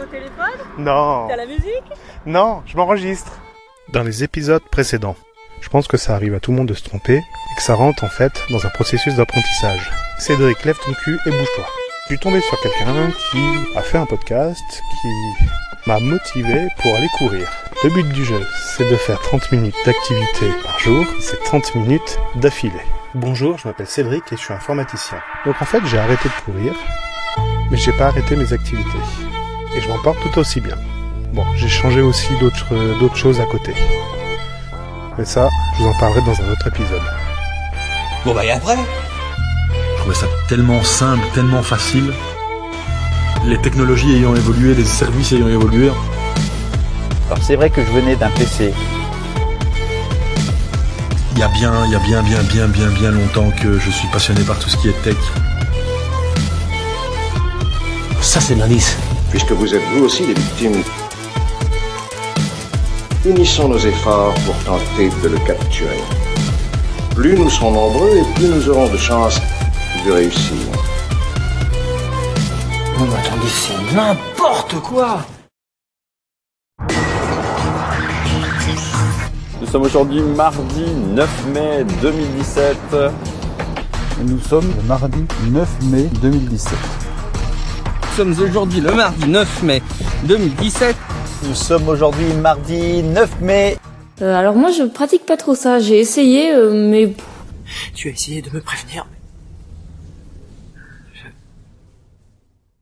au téléphone Non. T'as la musique Non, je m'enregistre. Dans les épisodes précédents, je pense que ça arrive à tout le monde de se tromper et que ça rentre en fait dans un processus d'apprentissage. Cédric, lève ton cul et bouge-toi. Je suis tombé sur quelqu'un qui a fait un podcast qui m'a motivé pour aller courir. Le but du jeu, c'est de faire 30 minutes d'activité par jour, c'est 30 minutes d'affilée. Bonjour, je m'appelle Cédric et je suis informaticien. Donc en fait, j'ai arrêté de courir, mais j'ai pas arrêté mes activités. Et je m'en porte tout aussi bien. Bon, j'ai changé aussi d'autres d'autres choses à côté. Mais ça, je vous en parlerai dans un autre épisode. Bon bah et après? Je trouvais ça tellement simple, tellement facile. Les technologies ayant évolué, les services ayant évolué, Alors c'est vrai que je venais d'un PC. il y a bien, il y a bien, bien, bien, bien, bien longtemps que je suis passionné par tout ce qui est tech. Ça c'est de l'indice. Puisque vous êtes vous aussi des victimes. Unissons nos efforts pour tenter de le capturer. Plus nous serons nombreux et plus nous aurons de chances de réussir. Non mais attendez, c'est n'importe quoi Nous sommes aujourd'hui mardi 9 mai 2017. Nous sommes le mardi 9 mai 2017. Nous sommes aujourd'hui le mardi 9 mai 2017. Nous sommes aujourd'hui mardi 9 mai. Euh, alors moi je pratique pas trop ça, j'ai essayé euh, mais Tu as essayé de me prévenir